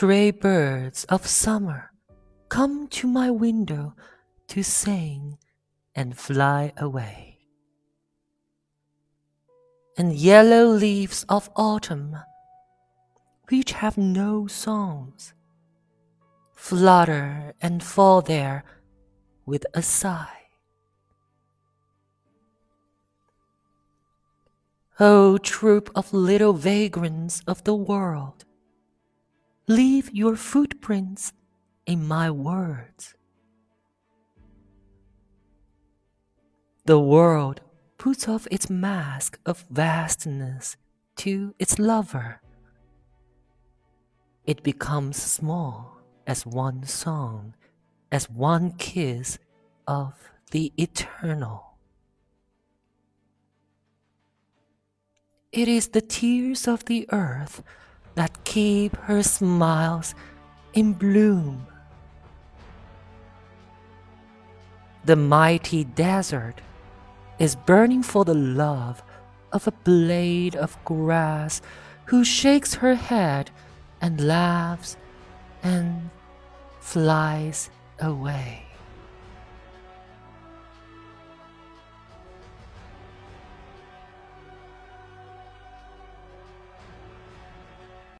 Stray birds of summer, come to my window to sing and fly away. And yellow leaves of autumn, which have no songs, flutter and fall there with a sigh. O troupe of little vagrants of the world, leave your footprints in my words. The world puts off its mask of vastness to its lover. It becomes small as one song, as one kiss of the eternal. It is the tears of the earth that keep her smiles in bloom. The mighty desert is burning for the love of a blade of grass who shakes her head and laughs and flies away.